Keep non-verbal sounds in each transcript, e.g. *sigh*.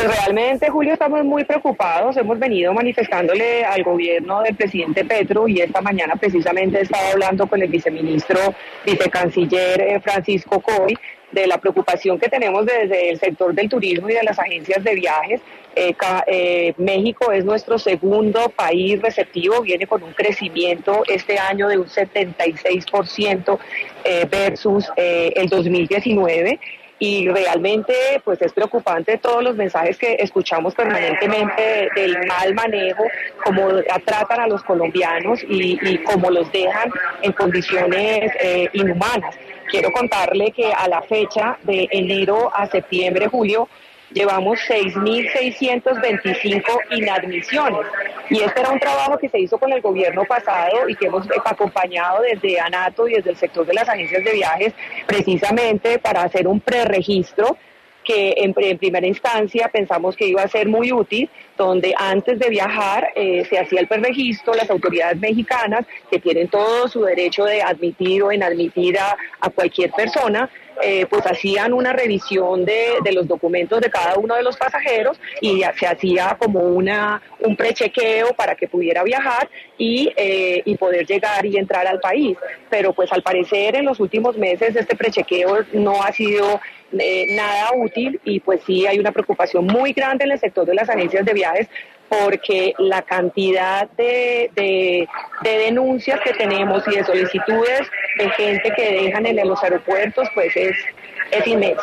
Pues realmente, Julio, estamos muy preocupados. Hemos venido manifestándole al gobierno del presidente Petro y esta mañana precisamente he estado hablando con el viceministro, vicecanciller eh, Francisco Coy de la preocupación que tenemos desde el sector del turismo y de las agencias de viajes. Eh, eh, México es nuestro segundo país receptivo, viene con un crecimiento este año de un 76% versus el 2019 y realmente pues es preocupante todos los mensajes que escuchamos permanentemente del mal manejo, cómo tratan a los colombianos y, y cómo los dejan en condiciones eh, inhumanas. Quiero contarle que a la fecha de enero a septiembre, julio, llevamos 6.625 inadmisiones. Y este era un trabajo que se hizo con el gobierno pasado y que hemos acompañado desde ANATO y desde el sector de las agencias de viajes precisamente para hacer un preregistro que en, primera instancia pensamos que iba a ser muy útil, donde antes de viajar eh, se hacía el preregistro, las autoridades mexicanas, que tienen todo su derecho de admitir o inadmitir a cualquier persona, eh, pues hacían una revisión de, los documentos de cada uno de los pasajeros y se hacía como una un prechequeo para que pudiera viajar y, eh, y poder llegar y entrar al país. Pero pues al parecer en los últimos meses este prechequeo no ha sido eh, nada útil y pues sí hay una preocupación muy grande en el sector de las agencias de viajes porque la cantidad de, de, denuncias que tenemos y de solicitudes de gente que dejan en los aeropuertos, pues es, es inmensa.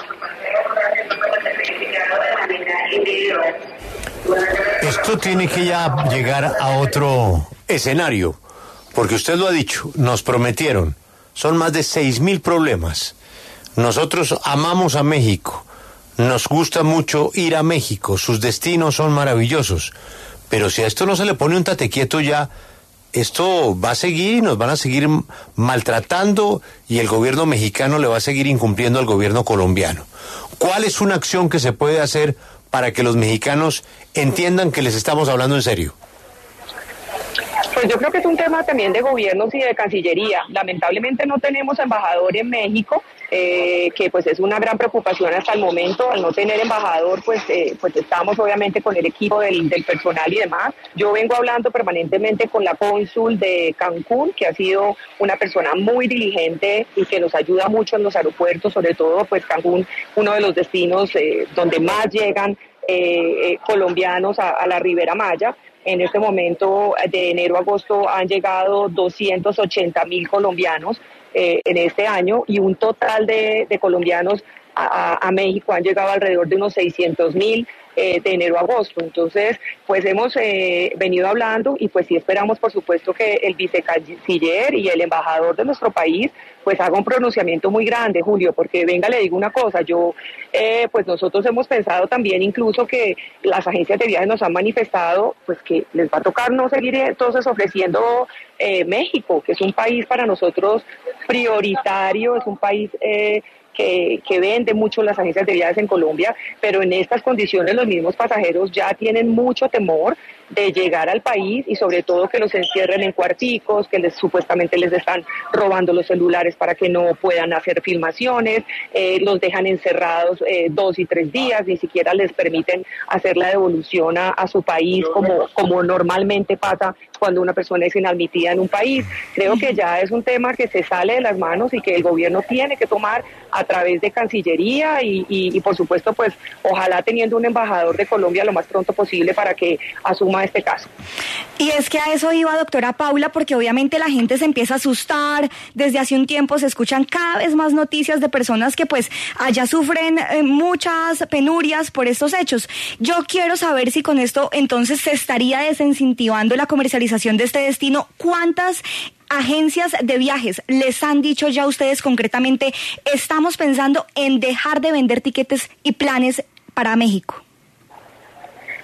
Esto tiene que ya llegar a otro escenario, porque usted lo ha dicho, nos prometieron, son más de seis mil problemas. Nosotros amamos a México nos gusta mucho ir a México, sus destinos son maravillosos, pero si a esto no se le pone un tate quieto ya, esto va a seguir y nos van a seguir maltratando y el gobierno mexicano le va a seguir incumpliendo al gobierno colombiano. ¿Cuál es una acción que se puede hacer para que los mexicanos entiendan que les estamos hablando en serio? Pues yo creo que es un tema también de gobiernos y de Cancillería. Lamentablemente no tenemos embajador en México, eh, que pues es una gran preocupación hasta el momento. Al no tener embajador, pues, eh, pues estamos obviamente con el equipo del, personal y demás. Yo vengo hablando permanentemente con la cónsul de Cancún, que ha sido una persona muy diligente y que nos ayuda mucho en los aeropuertos, sobre todo pues Cancún, uno de los destinos eh, donde más llegan colombianos a, a la Ribera Maya. En este momento, de enero a agosto, han llegado 280 mil colombianos eh, en este año y un total de, colombianos a, México han llegado alrededor de unos 600 mil eh, de enero a agosto. Entonces, pues hemos eh, venido hablando y pues sí esperamos, por supuesto, que el vicecanciller y el embajador de nuestro país pues haga un pronunciamiento muy grande, Julio, porque venga, le digo una cosa, yo, eh, pues nosotros hemos pensado también incluso que las agencias de viajes nos han manifestado pues que les va a tocar no seguir entonces ofreciendo México, que es un país para nosotros prioritario, es un país que, vende mucho las agencias de viajes en Colombia, pero en estas condiciones los mismos pasajeros ya tienen mucho temor de llegar al país y sobre todo que los encierren en cuarticos, que les supuestamente les están robando los celulares para que no puedan hacer filmaciones, eh, los dejan encerrados eh, dos y tres días, ni siquiera les permiten hacer la devolución a, a, su país como, como normalmente pasa cuando una persona es inadmitida en un país. Creo que ya es un tema que se sale de las manos y que el gobierno tiene que tomar a través de Cancillería y por supuesto pues ojalá teniendo un embajador de Colombia lo más pronto posible para que asuma este caso. Y es que a eso iba, doctora Paula, porque obviamente la gente se empieza a asustar. Desde hace un tiempo se escuchan cada vez más noticias de personas que pues allá sufren eh, muchas penurias por estos hechos. Yo quiero saber si con esto entonces se estaría desincentivando la comercialización de este destino. ¿Cuántas agencias de viajes les han dicho ya ustedes concretamente, estamos pensando en dejar de vender tiquetes y planes para México?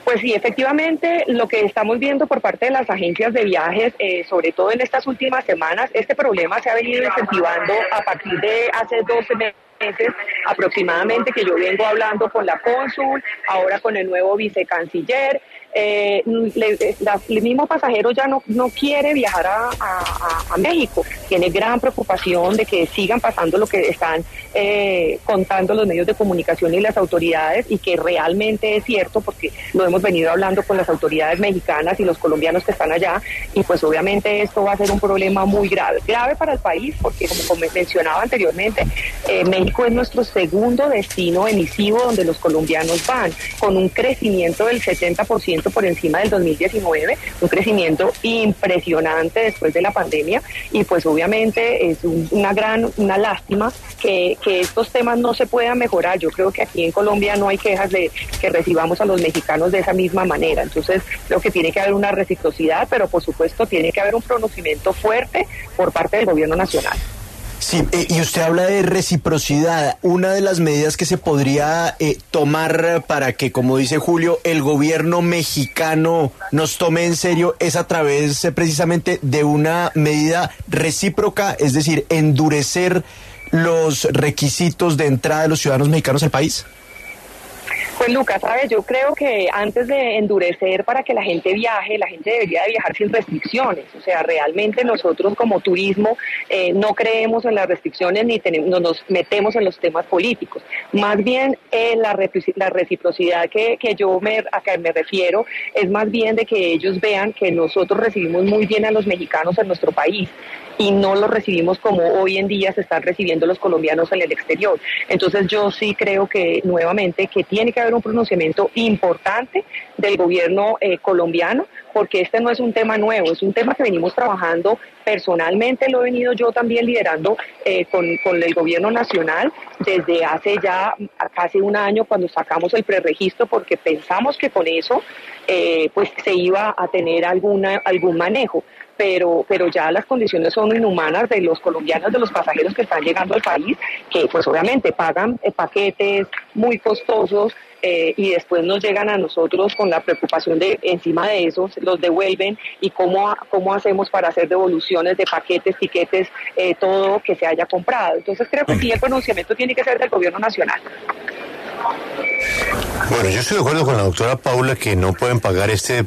Pues sí, efectivamente, lo que estamos viendo por parte de las agencias de viajes, eh, sobre todo en estas últimas semanas, este problema se ha venido incentivando a partir de hace 12 meses aproximadamente que yo vengo hablando con la cónsul, ahora con el nuevo vicecanciller, eh, el mismo pasajero ya no, no quiere viajar a, México. Tiene gran preocupación de que sigan pasando lo que están eh, contando los medios de comunicación y las autoridades y que realmente es cierto porque lo hemos venido hablando con las autoridades mexicanas y los colombianos que están allá y pues obviamente esto va a ser un problema muy grave. Grave para el país porque como mencionaba anteriormente, eh, México es nuestro segundo destino emisivo donde los colombianos van con un crecimiento del 70% por encima del 2019, un crecimiento impresionante después de la pandemia y pues obviamente es una gran, una lástima que, que estos temas no se puedan mejorar. Yo creo que aquí en Colombia no hay quejas de que recibamos a los mexicanos de esa misma manera. Entonces creo que tiene que haber una reciprocidad, pero por supuesto tiene que haber un pronunciamiento fuerte por parte del gobierno nacional. Sí, eh, y usted habla de reciprocidad. Una de las medidas que se podría eh, tomar para que, como dice Julio, el gobierno mexicano nos tome en serio es a través eh, precisamente de una medida recíproca, es decir, endurecer los requisitos de entrada de los ciudadanos mexicanos al país. Pues Lucas, sabes, yo creo que antes de endurecer para que la gente viaje, la gente debería de viajar sin restricciones. O sea, realmente nosotros como turismo eh, no creemos en las restricciones ni no nos metemos en los temas políticos. Más bien eh, la, reciprocidad que, que yo me, a que me refiero es más bien de que ellos vean que nosotros recibimos muy bien a los mexicanos en nuestro país y no lo recibimos como hoy en día se están recibiendo los colombianos en el exterior. Entonces yo sí creo que nuevamente que tiene que haber un pronunciamiento importante del gobierno eh, colombiano porque este no es un tema nuevo, es un tema que venimos trabajando personalmente, lo he venido yo también liderando eh, con, el gobierno nacional desde hace ya casi un año cuando sacamos el preregistro porque pensamos que con eso eh, pues se iba a tener alguna, algún manejo pero, pero ya las condiciones son inhumanas de los colombianos, de los pasajeros que están llegando al país, que pues obviamente pagan eh, paquetes muy costosos eh, y después nos llegan a nosotros con la preocupación de encima de eso, los devuelven y cómo, cómo hacemos para hacer devoluciones de paquetes, tiquetes, eh, todo que se haya comprado. Entonces creo que sí el pronunciamiento tiene que ser del gobierno nacional. Bueno, yo estoy de acuerdo con la doctora Paula que no pueden pagar este,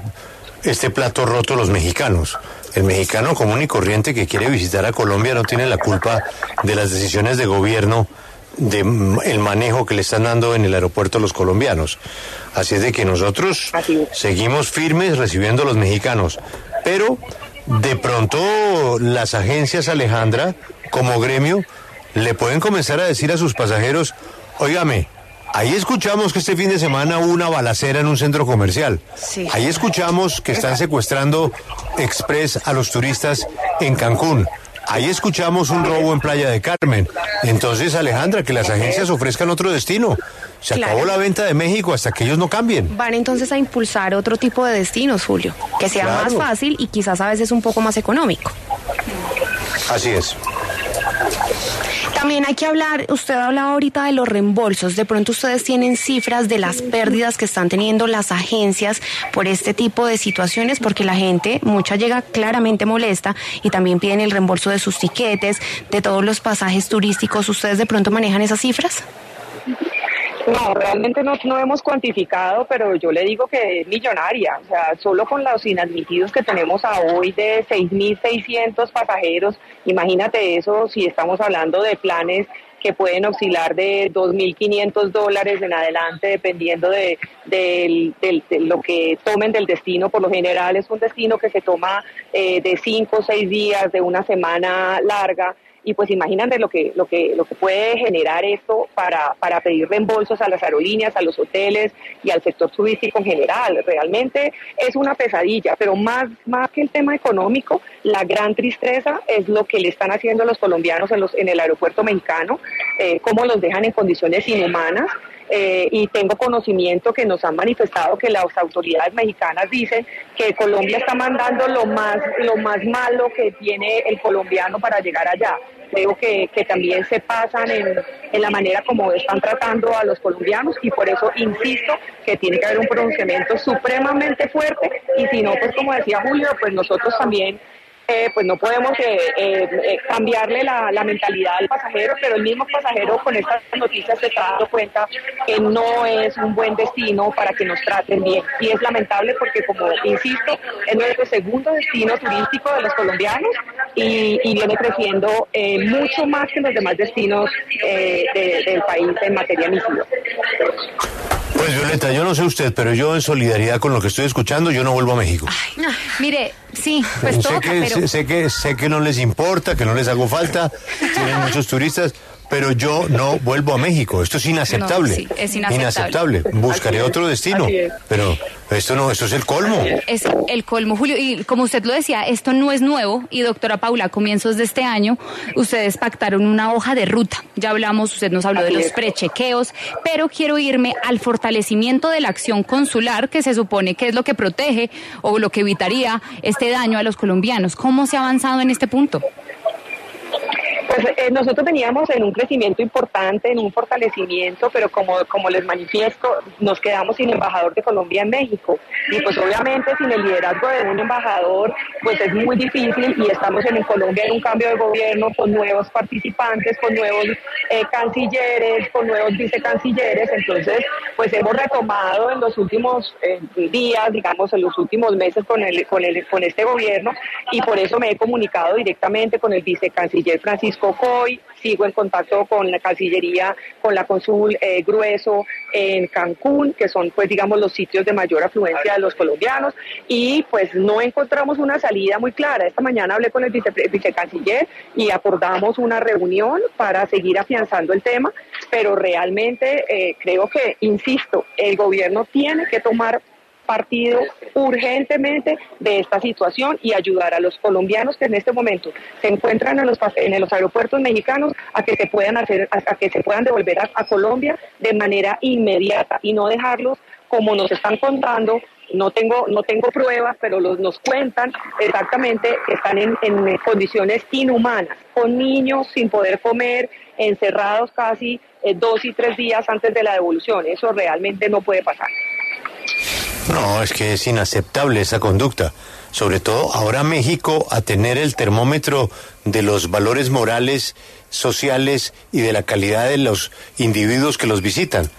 este plato roto los mexicanos. El mexicano común y corriente que quiere visitar a Colombia no tiene la culpa de las decisiones de gobierno de el manejo que le están dando en el aeropuerto los colombianos. Así es de que nosotros seguimos firmes recibiendo a los mexicanos. Pero de pronto las agencias Alejandra, como gremio, le pueden comenzar a decir a sus pasajeros, óigame, Ahí escuchamos que este fin de semana hubo una balacera en un centro comercial. Ahí escuchamos que están secuestrando express a los turistas en Cancún. Ahí escuchamos un robo en Playa de Carmen. Entonces, Alejandra, que las agencias ofrezcan otro destino. Se acabó la venta de México hasta que ellos no cambien. Van entonces a impulsar otro tipo de destinos, Julio, que sea más fácil y quizás a veces un poco más económico. Así es. También hay que hablar, usted hablaba ahorita de los reembolsos, de pronto ustedes tienen cifras de las pérdidas que están teniendo las agencias por este tipo de situaciones, porque la gente, mucha llega claramente molesta y también piden el reembolso de sus tiquetes, de todos los pasajes turísticos. ¿Ustedes de pronto manejan esas cifras? No, realmente no, no hemos cuantificado, pero yo le digo que es millonaria. O sea, solo con los inadmitidos que tenemos a hoy de 6.600 pasajeros, imagínate eso si estamos hablando de planes que pueden oscilar de 2.500 dólares en adelante, dependiendo de, de, lo que tomen del destino. Por lo general es un destino que se toma eh, de 5 o 6 días, de una semana larga y pues imagínate lo que, lo que, lo que puede generar esto para, para pedir reembolsos a las aerolíneas, a los hoteles y al sector turístico en general. Realmente es una pesadilla, pero más, más que el tema económico, la gran tristeza es lo que le están haciendo a los colombianos en, los, en el aeropuerto mexicano, eh, cómo los dejan en condiciones inhumanas. Eh, y tengo conocimiento que nos han manifestado que las autoridades mexicanas dicen que Colombia está mandando lo más, lo más malo que tiene el colombiano para llegar allá. Creo que, que también se pasan en, en, la manera como están tratando a los colombianos y por eso insisto que tiene que haber un pronunciamiento supremamente fuerte y si no, pues como decía Julio, pues nosotros también eh, pues no podemos eh, eh, cambiarle la, mentalidad al pasajero, pero el mismo pasajero con estas noticias se está dando cuenta que no es un buen destino para que nos traten bien. Y es lamentable porque, como insisto, es nuestro segundo destino turístico de los colombianos y, viene creciendo mucho más que los demás destinos del país en materia misiva. Pues Violeta, yo no sé usted, pero yo en solidaridad con lo que estoy escuchando, yo no vuelvo a México. mire, sí, pues sé que, sé, que sé que no les importa, que no les hago falta, tienen muchos turistas, pero yo no vuelvo a México. Esto es inaceptable. es inaceptable. Buscaré otro destino. Pero esto no, esto es el colmo. Es el colmo, Julio. Y como usted lo decía, esto no es nuevo. Y doctora Paula, a comienzos de este año, ustedes pactaron una hoja de ruta. Ya hablamos, usted nos habló de los prechequeos, pero quiero irme al fortalecimiento de la acción consular, que se supone que es lo que protege o lo que evitaría este daño a los colombianos. ¿Cómo se ha avanzado en este punto? Pues eh, nosotros veníamos en un crecimiento importante, en un fortalecimiento, pero como, como les manifiesto, nos quedamos sin embajador de Colombia en México. Y pues obviamente sin el liderazgo de un embajador, pues es muy difícil y estamos en Colombia en un cambio de gobierno con nuevos participantes, con nuevos eh, cancilleres, con nuevos vicecancilleres. Entonces, pues hemos retomado en los últimos eh, días, digamos, en los últimos meses con, el, con, el, con este gobierno y por eso me he comunicado directamente con el vicecanciller Francisco Cocoy, sigo en contacto con la Cancillería, con la Consul eh, Grueso en Cancún, que son pues digamos los sitios de mayor afluencia de los colombianos y pues no encontramos una salida muy clara. Esta mañana hablé con el vicecanciller y acordamos una reunión para seguir afianzando el tema, pero realmente eh, creo que, insisto, el gobierno tiene que tomar partido urgentemente de esta situación y ayudar a los colombianos que en este momento se encuentran en los, en los aeropuertos mexicanos a que se puedan hacer, a, que se puedan devolver a, Colombia de manera inmediata y no dejarlos como nos están contando no tengo, no tengo pruebas, pero los, nos cuentan exactamente que están en, en, condiciones inhumanas, con niños sin poder comer, encerrados casi eh, dos y tres días antes de la devolución. Eso realmente no puede pasar. No, es que es inaceptable esa conducta. Sobre todo ahora México a tener el termómetro de los valores morales, sociales y de la calidad de los individuos que los visitan.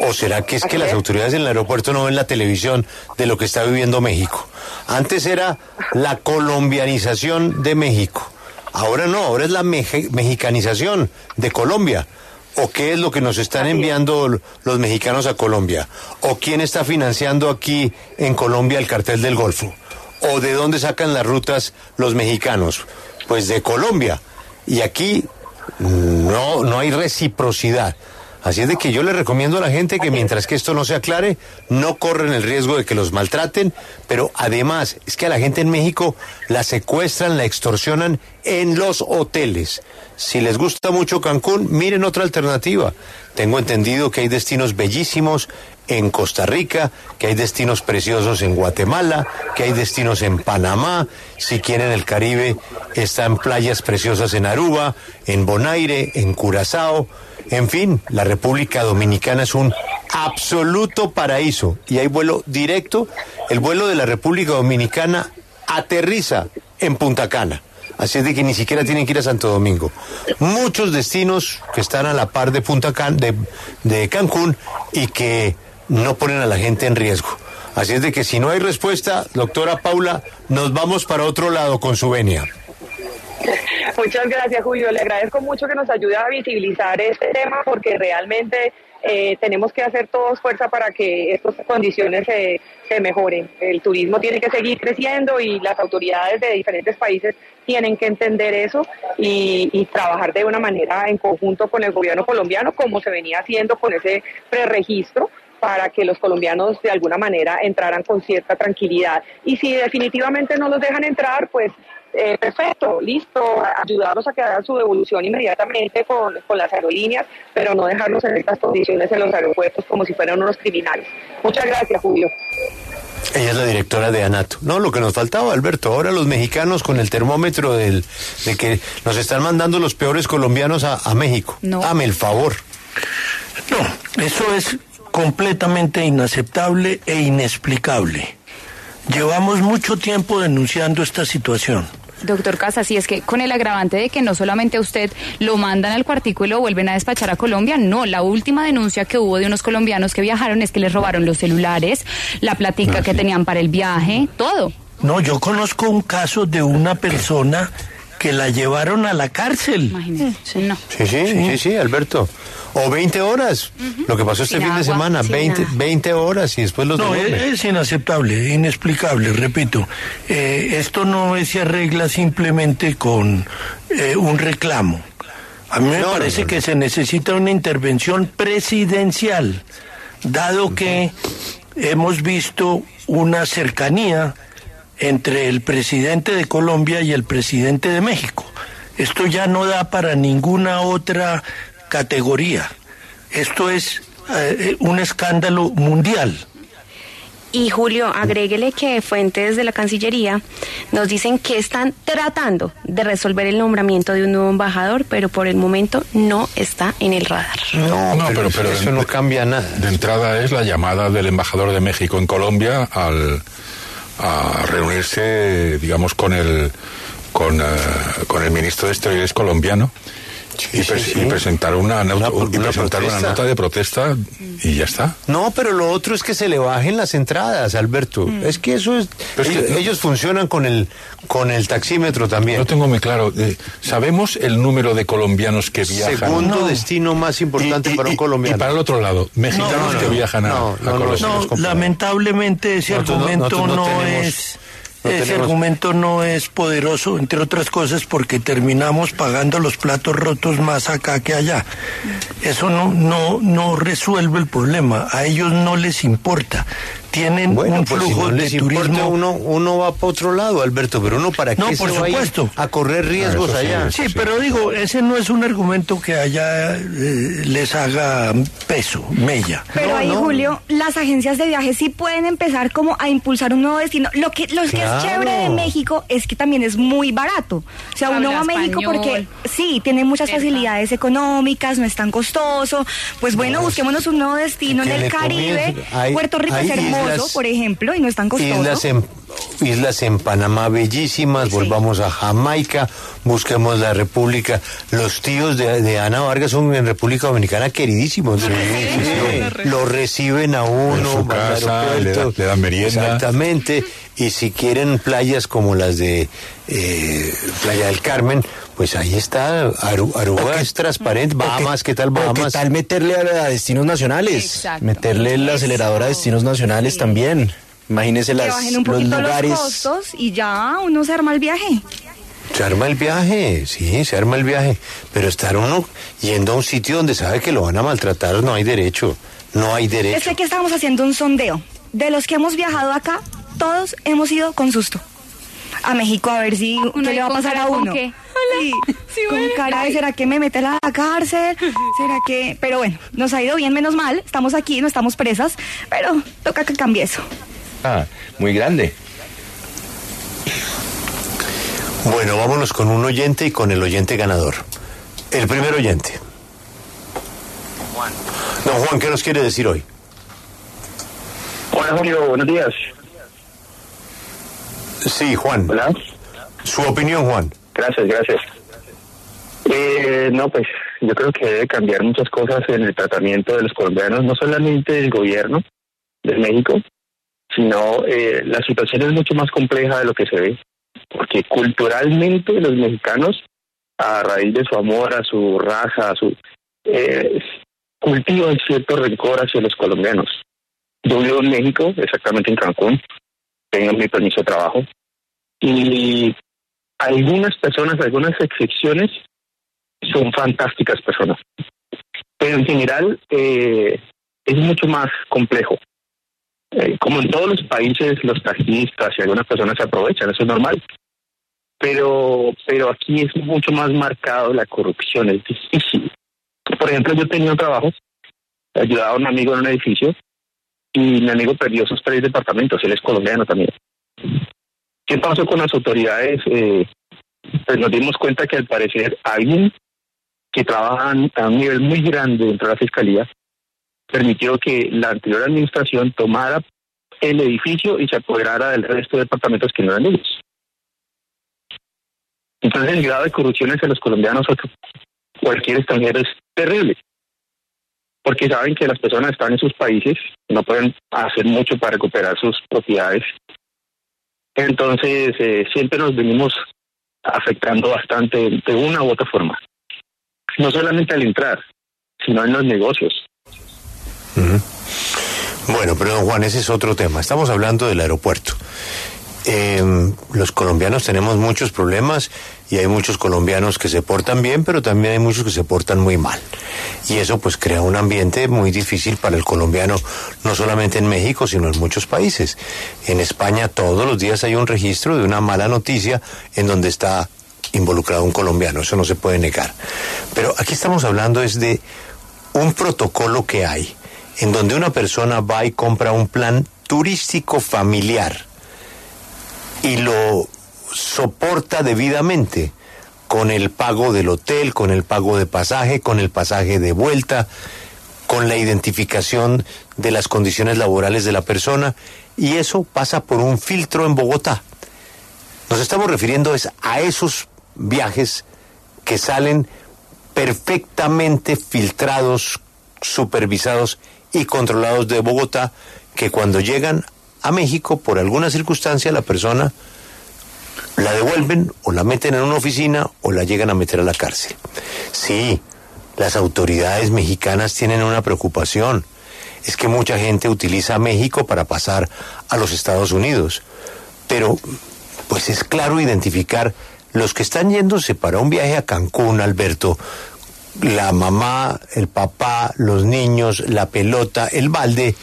¿O será que es que las autoridades en el aeropuerto no ven la televisión de lo que está viviendo México? Antes era la colombianización de México. Ahora no, ahora es la mexicanización de Colombia o qué es lo que nos están enviando los mexicanos a Colombia, o quién está financiando aquí en Colombia el cartel del Golfo, o de dónde sacan las rutas los mexicanos, pues de Colombia. Y aquí no, no hay reciprocidad. Así es de que yo le recomiendo a la gente que mientras que esto no se aclare, no corren el riesgo de que los maltraten, pero además es que a la gente en México la secuestran, la extorsionan en los hoteles. Si les gusta mucho Cancún, miren otra alternativa. Tengo entendido que hay destinos bellísimos en Costa Rica, que hay destinos preciosos en Guatemala, que hay destinos en Panamá, si quieren el Caribe, están playas preciosas en Aruba, en Bonaire, en Curazao, en fin, la República Dominicana es un absoluto paraíso y hay vuelo directo, el vuelo de la República Dominicana aterriza en Punta Cana. Así es de que ni siquiera tienen que ir a Santo Domingo. Muchos destinos que están a la par de Punta Can, de, de Cancún y que no ponen a la gente en riesgo. Así es de que si no hay respuesta, doctora Paula, nos vamos para otro lado con su venia. *laughs* Muchas gracias, Julio. Le agradezco mucho que nos ayude a visibilizar este tema porque realmente eh, tenemos que hacer todos fuerza para que estas condiciones se, mejoren. El turismo tiene que seguir creciendo y las autoridades de diferentes países tienen que entender eso y, y trabajar de una manera en conjunto con el gobierno colombiano, como se venía haciendo con ese preregistro para que los colombianos de alguna manera entraran con cierta tranquilidad. Y si definitivamente no los dejan entrar, pues eh, perfecto, listo, ayudarlos a que hagan su devolución inmediatamente con, las aerolíneas, pero no dejarlos en estas condiciones en los aeropuertos como si fueran unos criminales. Muchas gracias, Julio. Ella es la directora de ANATO. No, lo que nos faltaba, Alberto, ahora los mexicanos con el termómetro del, de que nos están mandando los peores colombianos a, México. No. Dame el favor. No, eso es completamente inaceptable e inexplicable. Llevamos mucho tiempo denunciando esta situación. Doctor Casas, y es que con el agravante de que no solamente a usted lo mandan al cuartico y lo vuelven a despachar a Colombia, no, la última denuncia que hubo de unos colombianos que viajaron es que les robaron los celulares, la platica Ah, que sí. tenían para el viaje, todo. No, yo conozco un caso de una persona que la llevaron a la cárcel. Imagínese. No. Sí, sí, sí, sí, Alberto. O 20 horas. Lo que pasó este Sin fin de semana, sin 20, nada. 20 horas y después los No, es, inaceptable, inexplicable, repito. Eh, esto no se arregla simplemente con eh, un reclamo. A mí me No, parece no, que no. se necesita una intervención presidencial, dado que hemos visto una cercanía entre el presidente de Colombia y el presidente de México. Esto ya no da para ninguna otra categoría. Esto es eh, un escándalo mundial. Y Julio, agréguele que fuentes de la Cancillería nos dicen que están tratando de resolver el nombramiento de un nuevo embajador, pero por el momento no está en el radar. No, No, pero, pero- pero eso de- no cambia nada. De entrada es la llamada del embajador de México en Colombia al a reunirse, digamos, con el con, eh, con el ministro de Exteriores colombiano y, sí, pres- sí. y presentar una, nota- Una- y una presentar una nota de protesta y ya está. No, pero lo otro es que se le bajen las entradas, Alberto. Es que eso es... Pero es que ellos, ellos funcionan con el, con el taxímetro también. No tengo muy claro. eh, ¿Sabemos el número de colombianos que viajan? Segundo No. destino más importante Y- y- para un colombiano. Y para el otro lado, mexicanos No, no, que no. viajan a, No, a no, no, Colombia. no. No, compadre. lamentablemente ese argumento no, no tenemos- es no ese tenemos- argumento no es poderoso, entre otras cosas, porque terminamos pagando los platos rotos más acá que allá. Eso no no no resuelve el problema. A ellos no les importa. Tienen Bueno, un pues si flujo no de les turismo. uno, uno va para otro lado, Alberto, pero uno para qué No, se por va a ir supuesto. a correr riesgos Ah, sí, allá. Sí, pero digo, ese no es un argumento que allá eh, les haga peso, mella. Pero No, ahí, no. Julio, las agencias de viaje sí pueden empezar como a impulsar un nuevo destino. Lo que, lo que Claro. es chévere de México es que también es muy barato. O sea, uno va a México español. porque sí, tiene muchas facilidades económicas, no es tan costoso. Pues bueno, busquémonos un nuevo destino en el Caribe. hay- Puerto Rico es hermoso, islas- por ejemplo, y no es tan costoso. Islas en, islas en Panamá bellísimas, volvamos a Jamaica, busquemos la República. Los tíos de, de Ana Vargas son en República Dominicana queridísimos. Lo, lo reciben a uno, En su casa, da- le dan merienda. Exactamente. Y si quieren playas como las de eh, Playa del Carmen, pues ahí está. Aru- Aruba es transparente. Bahamas, ¿qué tal O ¿Qué Bahamas? tal meterle a, a destinos nacionales? Exacto. Meterle el acelerador a destinos nacionales también. Imagínese que las, bajen un los lugares. los costos y ya uno se arma el viaje. Se arma el viaje, sí, se arma el viaje. Pero estar uno yendo a un sitio donde sabe que lo van a maltratar, no hay derecho. No hay Es derecho. que aquí estamos haciendo un sondeo. De los que hemos viajado acá, todos hemos ido con susto. A México a ver si Uno qué le va a pasar a con uno. qué. Sí, con cara de ¿será que me meten a la cárcel? ¿Será que...? Pero bueno, nos ha ido bien, menos mal. Estamos aquí, no estamos presas, pero toca que cambie eso. Ah, muy grande. Bueno, vámonos con un oyente y con el oyente ganador. El primer oyente. Juan. No, Juan, ¿qué nos quiere decir hoy? Hola Julio, buenos días. Sí, Juan. Hola. Su opinión, Juan. Gracias, gracias. Eh, no, pues yo creo que debe cambiar muchas cosas en el tratamiento de los colombianos, no solamente del gobierno de México, sino eh, la situación es mucho más compleja de lo que se ve, porque culturalmente los mexicanos, a raíz de su amor a su raza, su eh, cultivan cierto rencor hacia los colombianos. Yo vivo en México, exactamente en Cancún, tengo mi permiso de trabajo, y algunas personas, algunas excepciones, son fantásticas personas. Pero en general eh, es mucho más complejo. Eh, como en todos los países, los taxistas y algunas personas se aprovechan, eso es normal. Pero, pero aquí es mucho más marcado la corrupción, es difícil. Por ejemplo, yo tenía un trabajo, ayudaba a un amigo en un edificio y mi amigo perdió sus tres departamentos, él es colombiano también. ¿Qué pasó con las autoridades? Eh, pues nos dimos cuenta que al parecer alguien que trabaja a un nivel muy grande dentro de la fiscalía permitió que la anterior administración tomara el edificio y se apoderara del resto de departamentos que no eran ellos. Entonces el grado de corrupción entre los colombianos o cualquier extranjero es terrible, porque saben que las personas están en sus países, no pueden hacer mucho para recuperar sus propiedades. Entonces eh, siempre nos venimos afectando bastante de una u otra forma, no solamente al entrar, sino en los negocios. Bueno, pero don Juan, ese es otro tema. Estamos hablando del aeropuerto. Eh, los colombianos tenemos muchos problemas y hay muchos colombianos que se portan bien, pero también hay muchos que se portan muy mal. Y eso pues crea un ambiente muy difícil para el colombiano, no solamente en México, sino en muchos países. En España todos los días hay un registro de una mala noticia en donde está involucrado un colombiano, eso no se puede negar. Pero aquí estamos hablando es de un protocolo que hay en donde una persona va y compra un plan turístico familiar y lo soporta debidamente con el pago del hotel, con el pago de pasaje, con el pasaje de vuelta, con la identificación de las condiciones laborales de la persona y eso pasa por un filtro en Bogotá. Nos estamos refiriendo es a esos viajes que salen perfectamente filtrados, supervisados y controlados de Bogotá que cuando llegan a México, por alguna circunstancia, la persona la devuelven o la meten en una oficina o la llegan a meter a la cárcel. Sí, las autoridades mexicanas tienen una preocupación. Es que mucha gente utiliza México para pasar a los Estados Unidos. Pero, pues es claro identificar los que están yéndose para un viaje a Cancún, Alberto, la mamá, el papá, los niños, la pelota, el balde,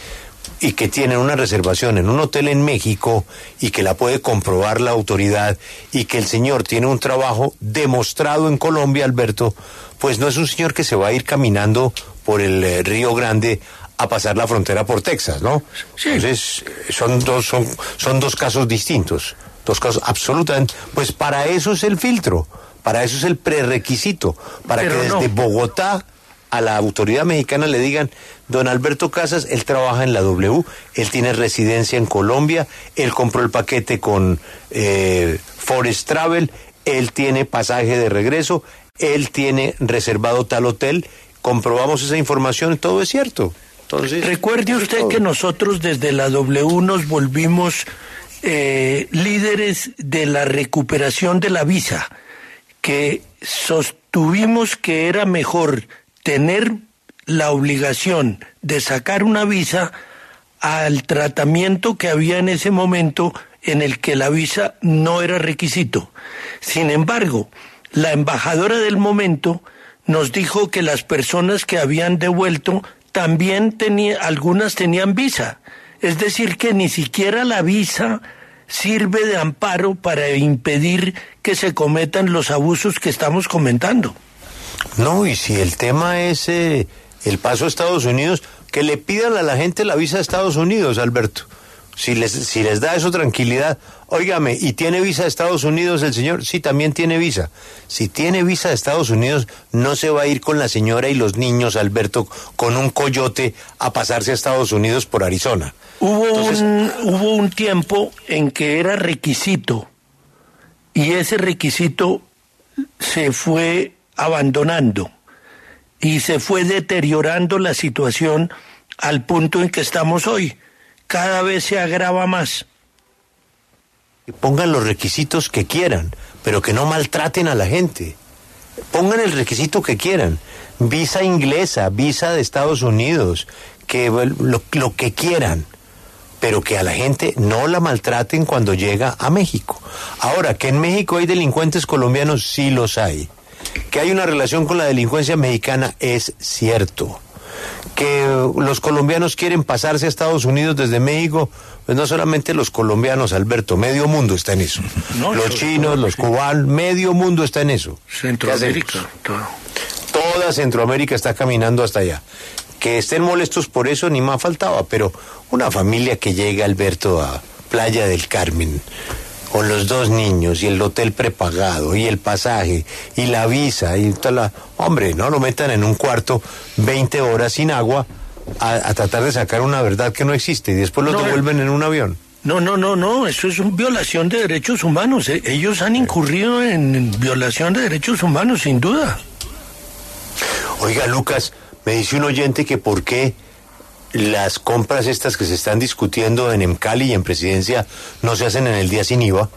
y que tienen una reservación en un hotel en México y que la puede comprobar la autoridad y que el señor tiene un trabajo demostrado en Colombia, Alberto, pues no es un señor que se va a ir caminando por el eh, Río Grande a pasar la frontera por Texas, ¿no? Entonces, son dos, son, son dos casos distintos, dos casos absolutamente, pues para eso es el filtro para eso es el prerequisito, para que desde Bogotá a la autoridad mexicana le digan, don Alberto Casas, él trabaja en la W, él tiene residencia en Colombia, él compró el paquete con eh, Forest Travel, él tiene pasaje de regreso, él tiene reservado tal hotel, comprobamos esa información, todo es cierto. Entonces, Recuerde usted que nosotros desde la W nos volvimos eh, líderes de la recuperación de la visa que sostuvimos que era mejor tener la obligación de sacar una visa al tratamiento que había en ese momento en el que la visa no era requisito. Sin embargo, la embajadora del momento nos dijo que las personas que habían devuelto también tenían, algunas tenían visa. Es decir, que ni siquiera la visa sirve de amparo para impedir que se cometan los abusos que estamos comentando. No, y si el tema es eh, el paso a Estados Unidos, que le pidan a la gente la visa a Estados Unidos, Alberto. Si les, si les da eso tranquilidad, óigame, ¿y tiene visa a Estados Unidos el señor? Sí, también tiene visa. Si tiene visa a Estados Unidos, no se va a ir con la señora y los niños, Alberto, con un coyote a pasarse a Estados Unidos por Arizona. Hubo, un, hubo un tiempo en que era requisito y ese requisito se fue abandonando y se fue deteriorando la situación al punto en que estamos hoy. Cada vez se agrava más. Pongan los requisitos que quieran, pero que no maltraten a la gente. Pongan el requisito que quieran. Visa inglesa, visa de Estados Unidos, que lo, que quieran pero que a la gente no la maltraten cuando llega a México. Ahora, que en México hay delincuentes colombianos, sí los hay. Que hay una relación con la delincuencia mexicana, es cierto. Que los colombianos quieren pasarse a Estados Unidos desde México, pues no solamente los colombianos, Alberto, medio mundo está en eso. *laughs* los chinos, los cubanos, medio mundo está en eso. Centroamérica, Toda Centroamérica está caminando hasta allá que estén molestos por eso ni más faltaba, pero una familia que llega, Alberto, a Playa del Carmen, con los dos niños y el hotel prepagado y el pasaje y la visa y toda la... Hombre, no lo metan en un cuarto 20 horas sin agua a, a tratar de sacar una verdad que no existe y después No, devuelven en un avión. No, no, no, no, eso es una violación de derechos humanos. eh. Ellos han incurrido en violación de derechos humanos, sin duda. Oiga, Lucas, me dice un oyente que por qué las compras estas que se están discutiendo en Emcali y en Presidencia no se hacen en el día sin IVA.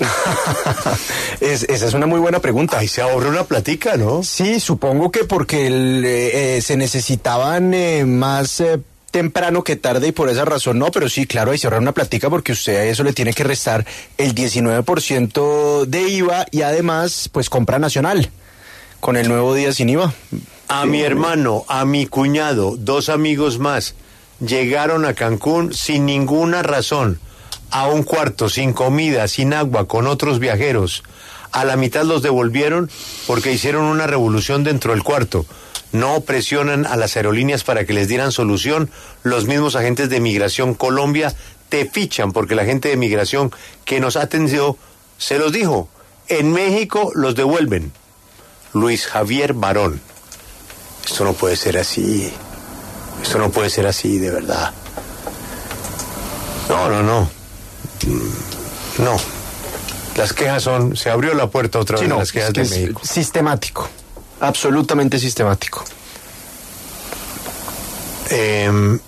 *laughs* Es- esa es una muy buena pregunta. Ahí se ahorra una platica, ¿no? Sí, supongo que porque el, eh, eh, se necesitaban eh, más eh, temprano que tarde y por esa razón no, pero sí, claro, hay que ahorrar una platica porque usted a eso le tiene que restar el 19% de IVA y además, pues compra nacional con el nuevo día sin IVA. A mi hermano, a mi cuñado, dos amigos más, llegaron a Cancún sin ninguna razón, a un cuarto, sin comida, sin agua, con otros viajeros. A la mitad los devolvieron porque hicieron una revolución dentro del cuarto. No presionan a las aerolíneas para que les dieran solución. Los mismos agentes de Migración Colombia te fichan porque la gente de Migración que nos atendió se los dijo. En México los devuelven. Luis Javier Barón. Esto no puede ser así. Esto no puede ser así, de verdad. No, no, no. Mm, No. Las quejas son. Se abrió la puerta otra vez Sí, no, las quejas es que de México. sistemático, absolutamente sistemático. Eh,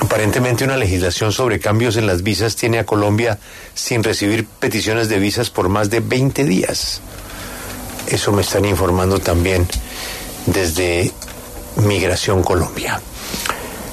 aparentemente una legislación sobre cambios en las visas tiene a Colombia sin recibir peticiones de visas por más de 20 días. Eso me están informando también desde Migración Colombia.